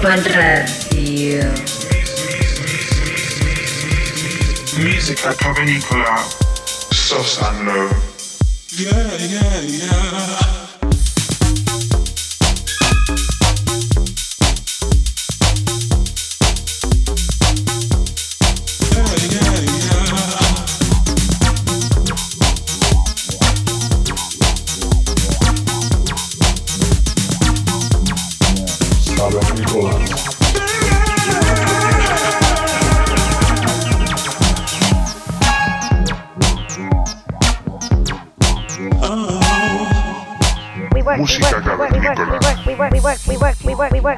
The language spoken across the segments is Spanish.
Ibiza Global Radio. Musica Cavernicola, Sos and Low. Yeah, yeah, yeah.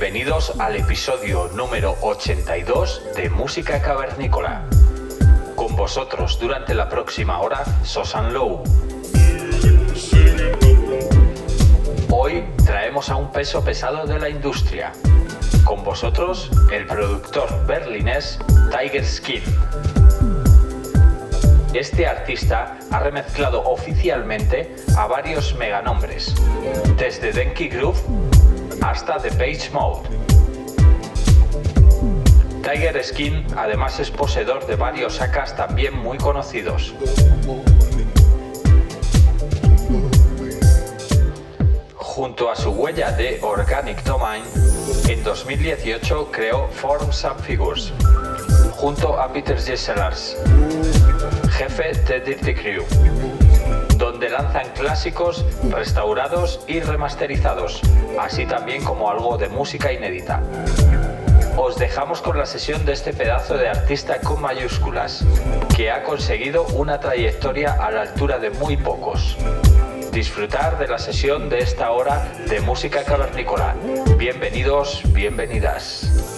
Bienvenidos al episodio número 82 de Música Cavernícola. Con vosotros durante la próxima hora, Sosan Low. Hoy traemos a un peso pesado de la industria. Con vosotros, el productor berlinés Tiger Skin. Este artista ha remezclado oficialmente a varios meganombres, desde Denki Groove hasta The Page Mode. Tiger Skin además es poseedor de varios sacas también muy conocidos. Junto a su huella de Organic Domain, en 2018 creó Forms and Figures, junto a Peter Jesselars, jefe de Dirty Crew lanzan clásicos restaurados y remasterizados, así también como algo de música inédita. Os dejamos con la sesión de este pedazo de artista con mayúsculas, que ha conseguido una trayectoria a la altura de muy pocos. Disfrutar de la sesión de esta hora de música cavernícola. Bienvenidos, bienvenidas.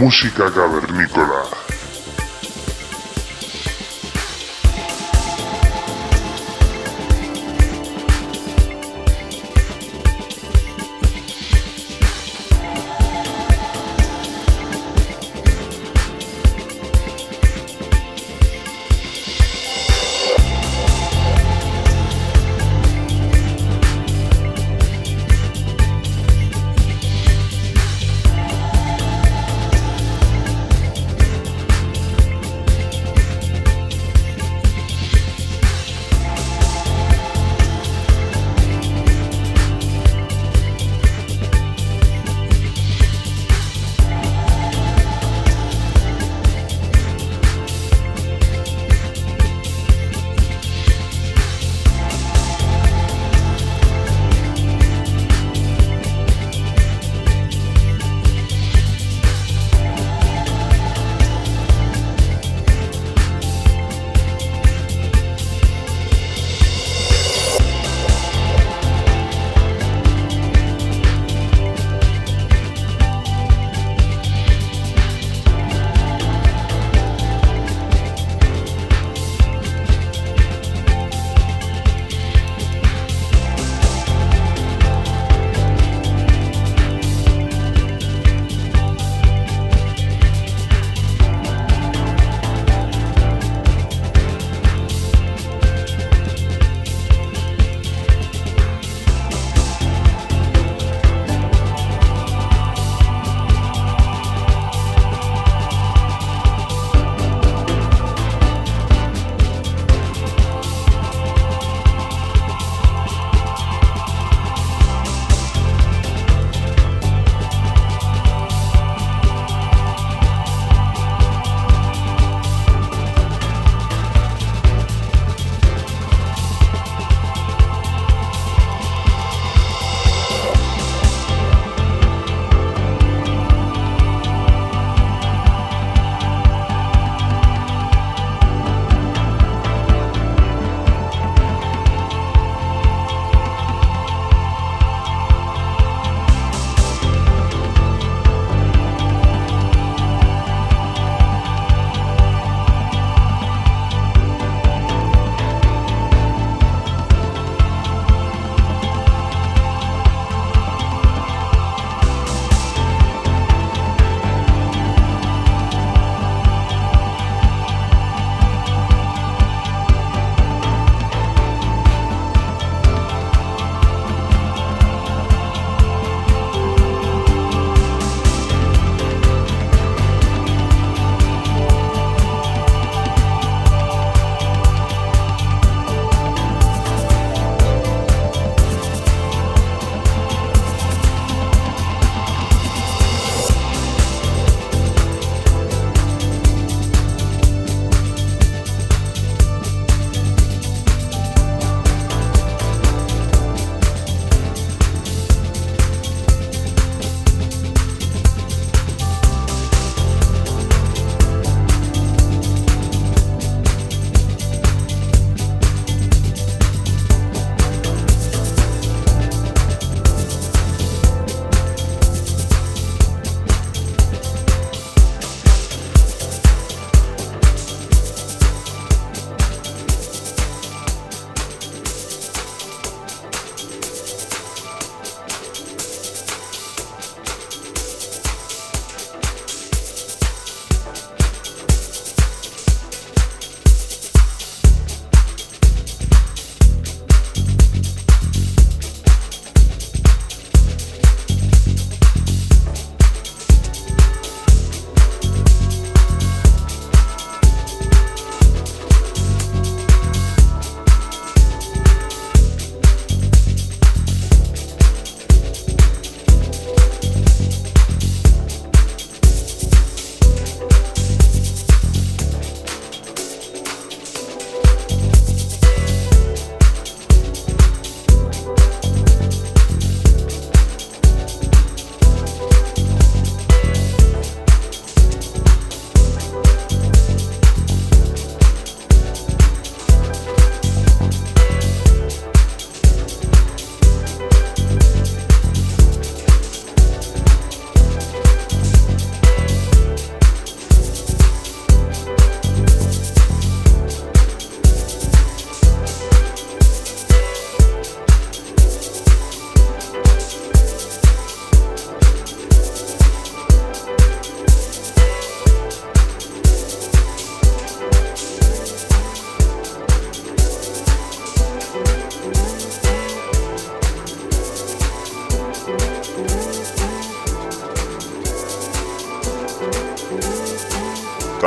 Música cavernícola.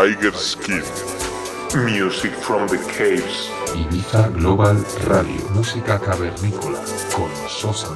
Tiger Skin. Music from the Caves. Ibiza Global Radio, música cavernícola con Sosa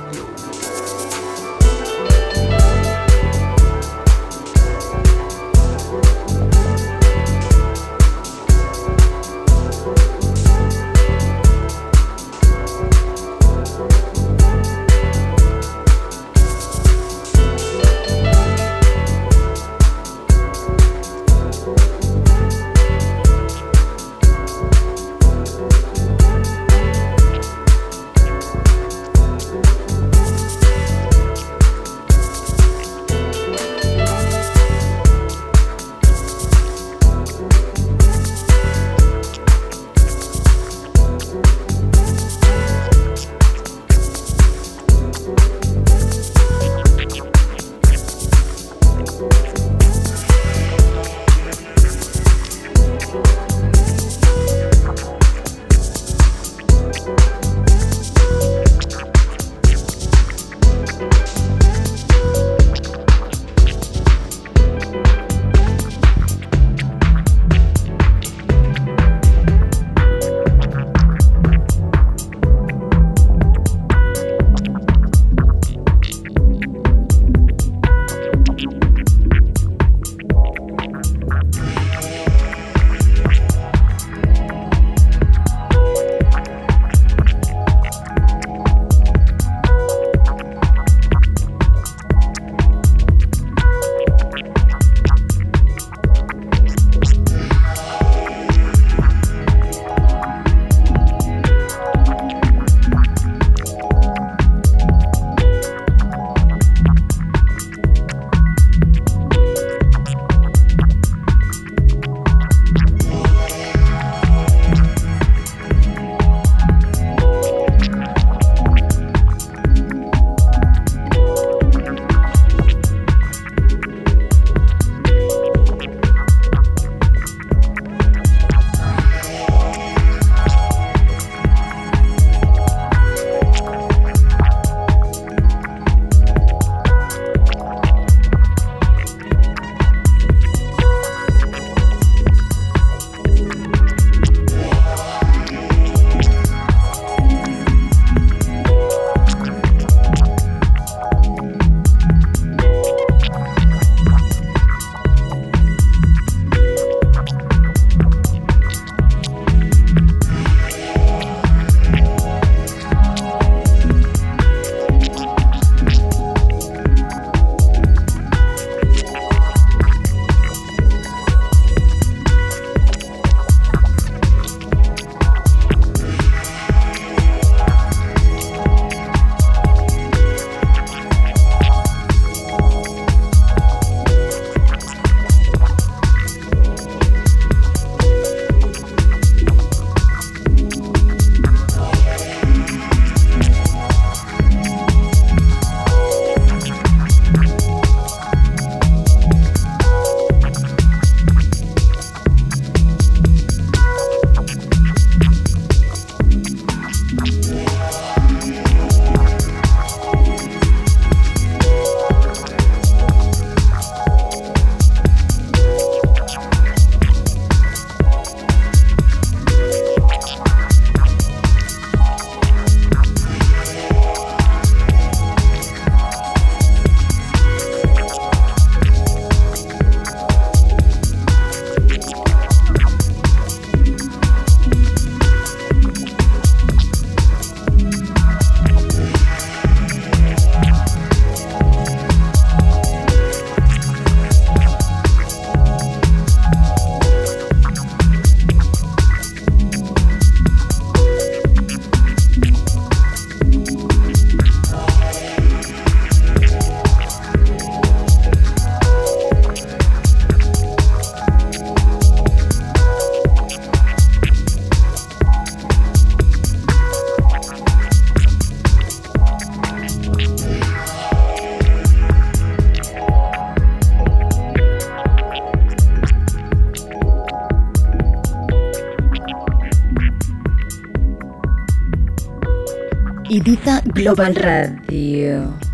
Global Radio.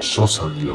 Só sangue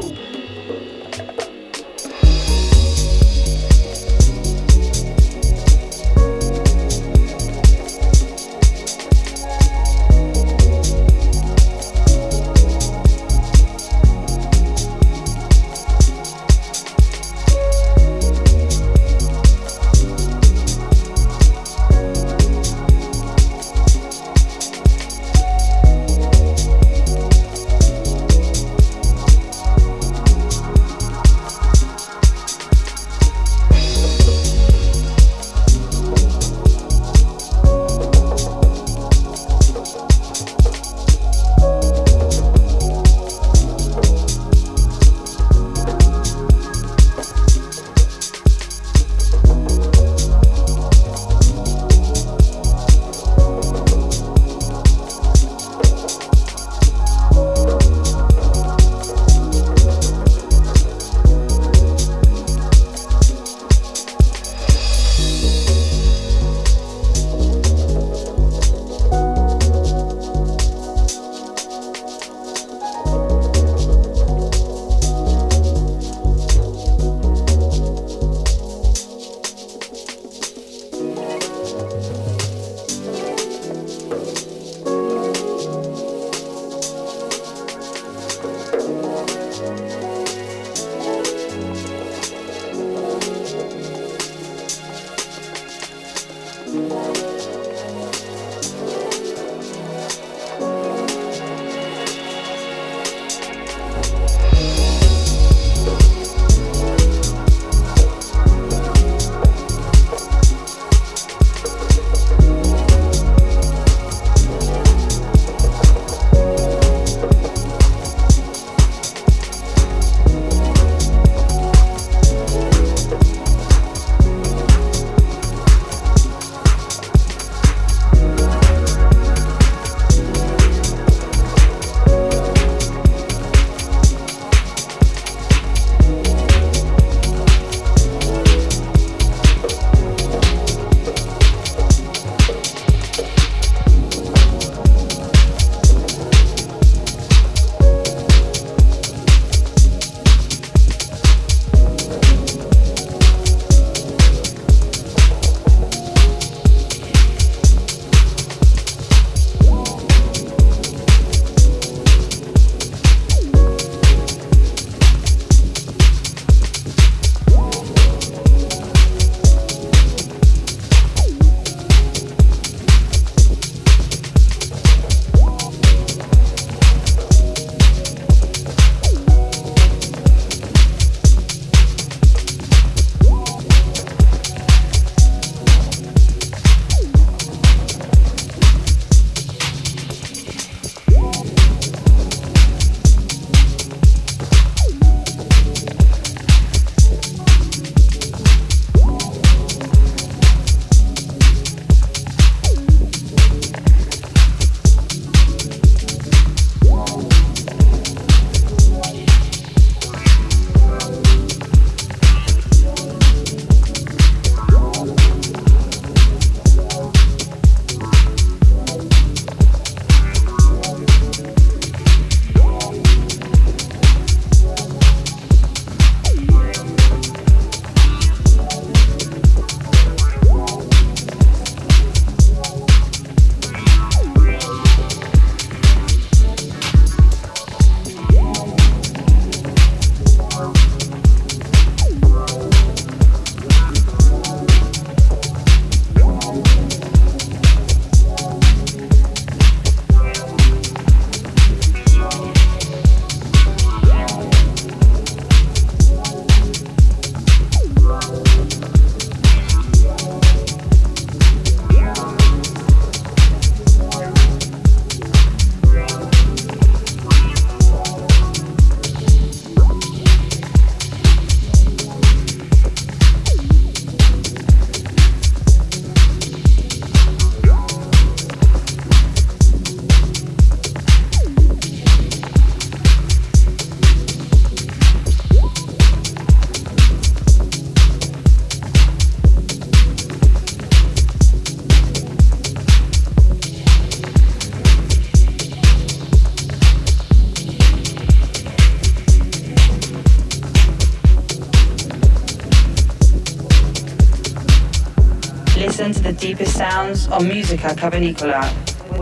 sounds of musica cavernicola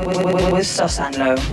with, with, with, Sosanlo.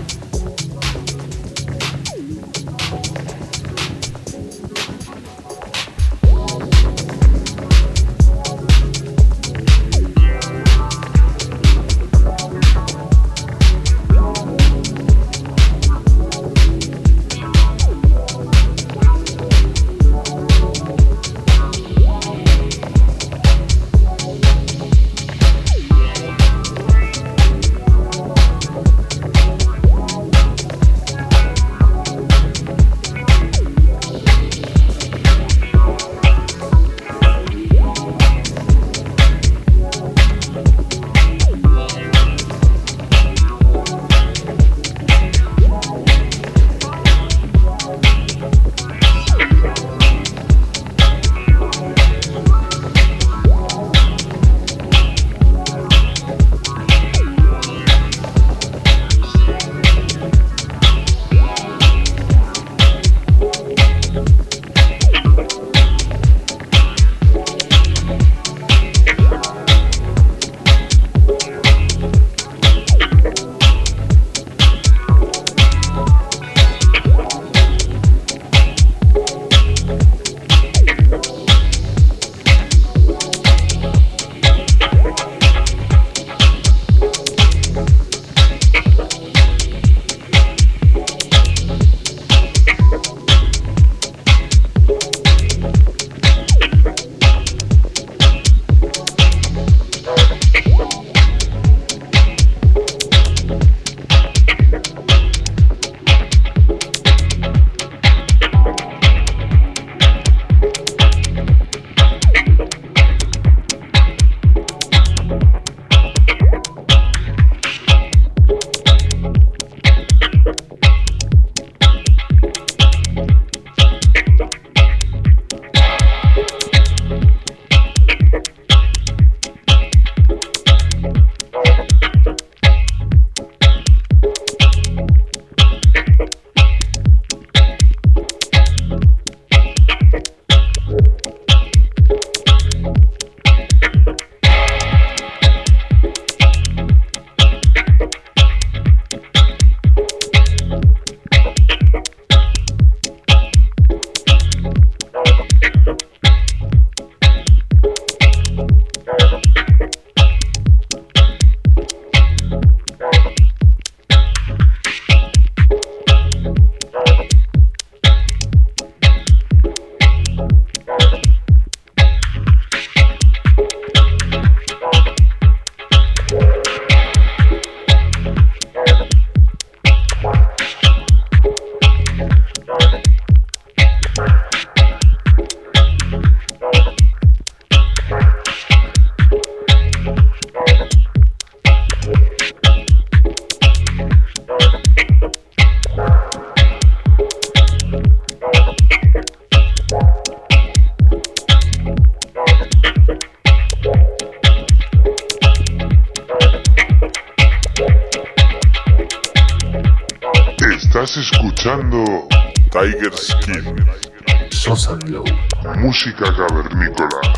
Música cavernícola.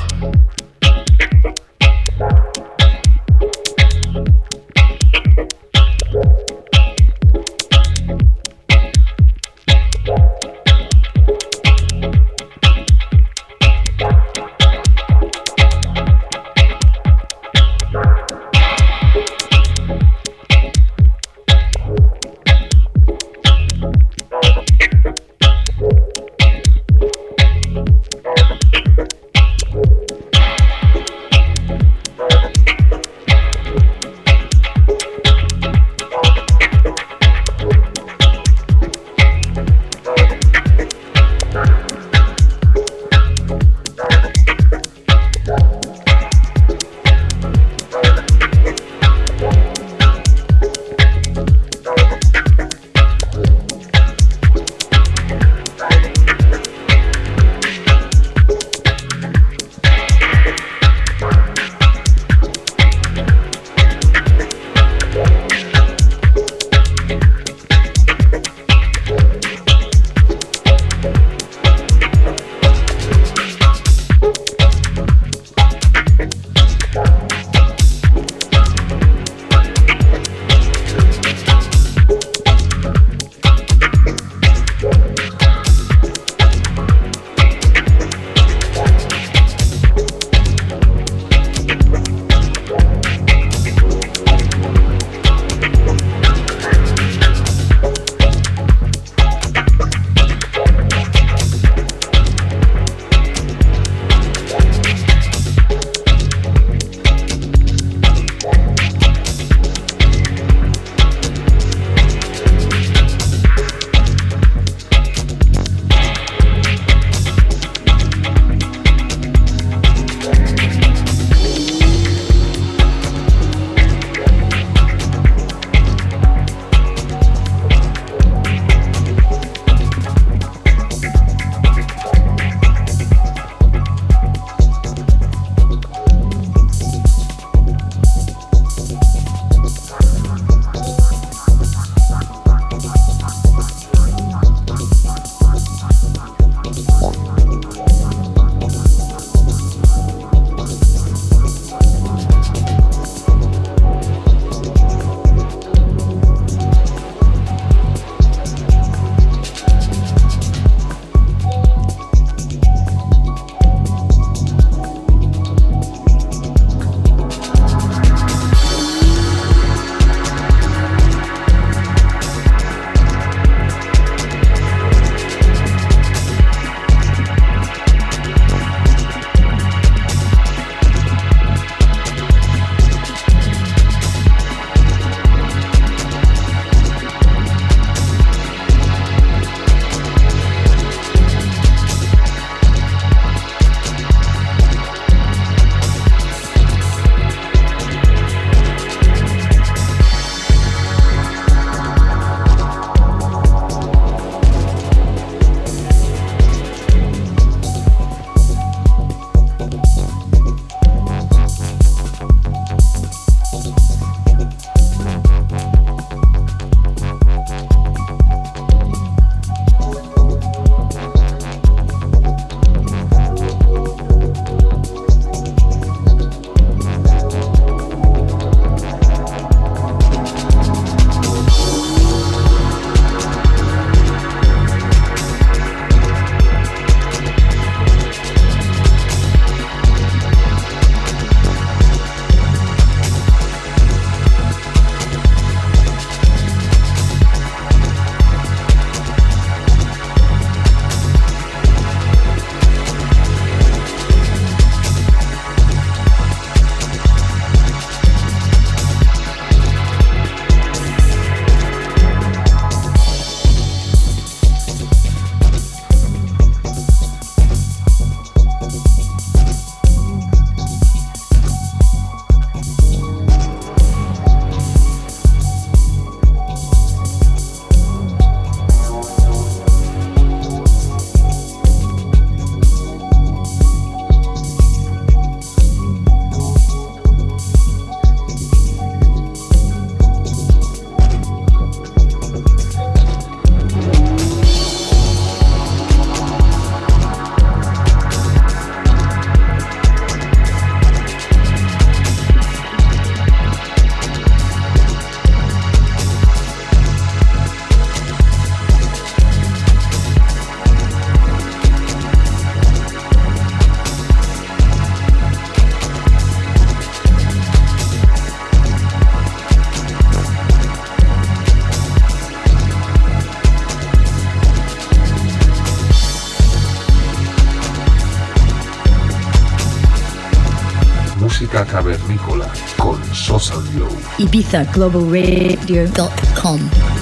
Globalradio.com.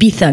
Ibiza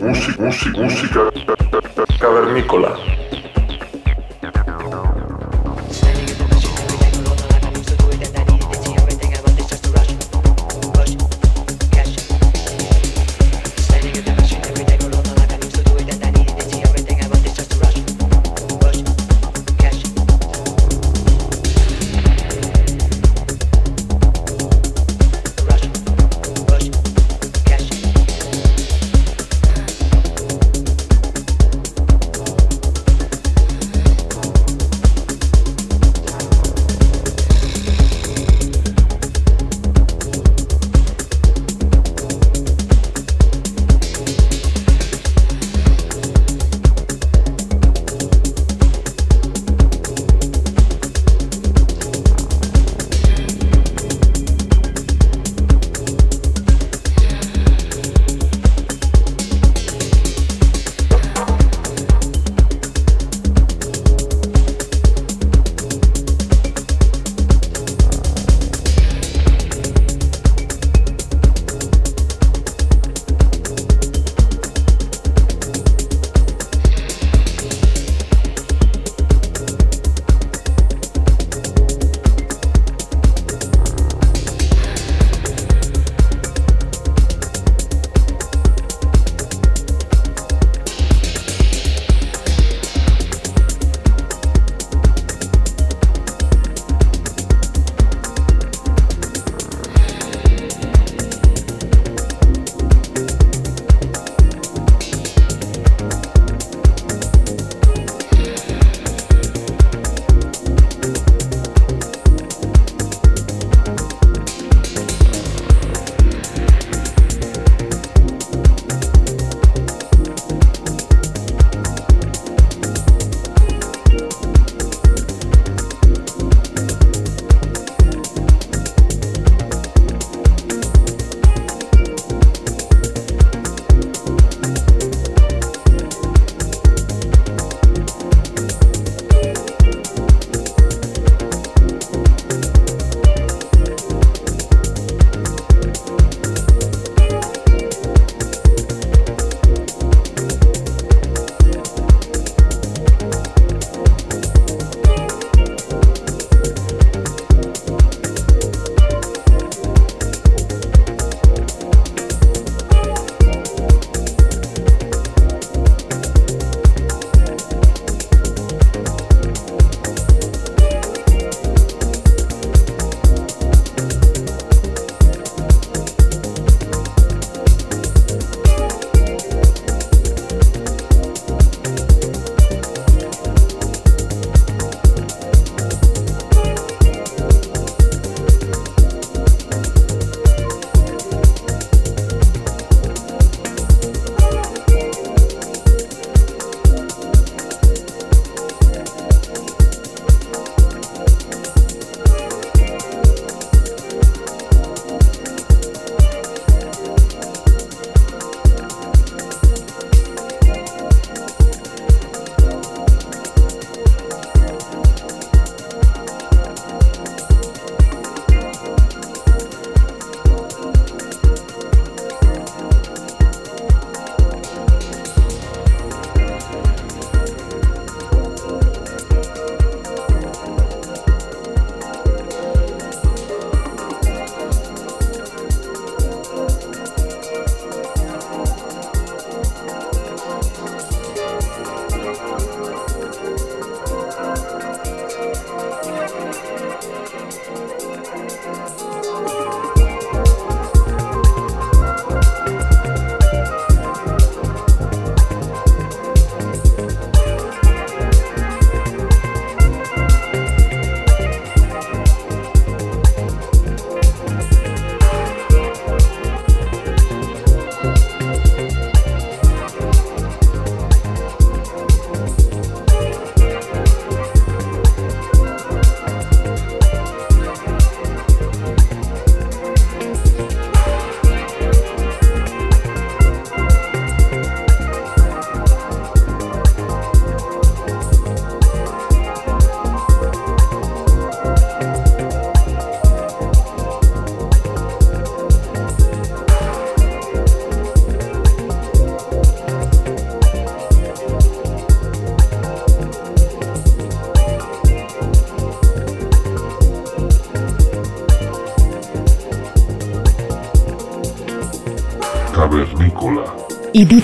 Música, cavernícola.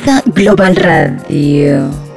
Global Radio.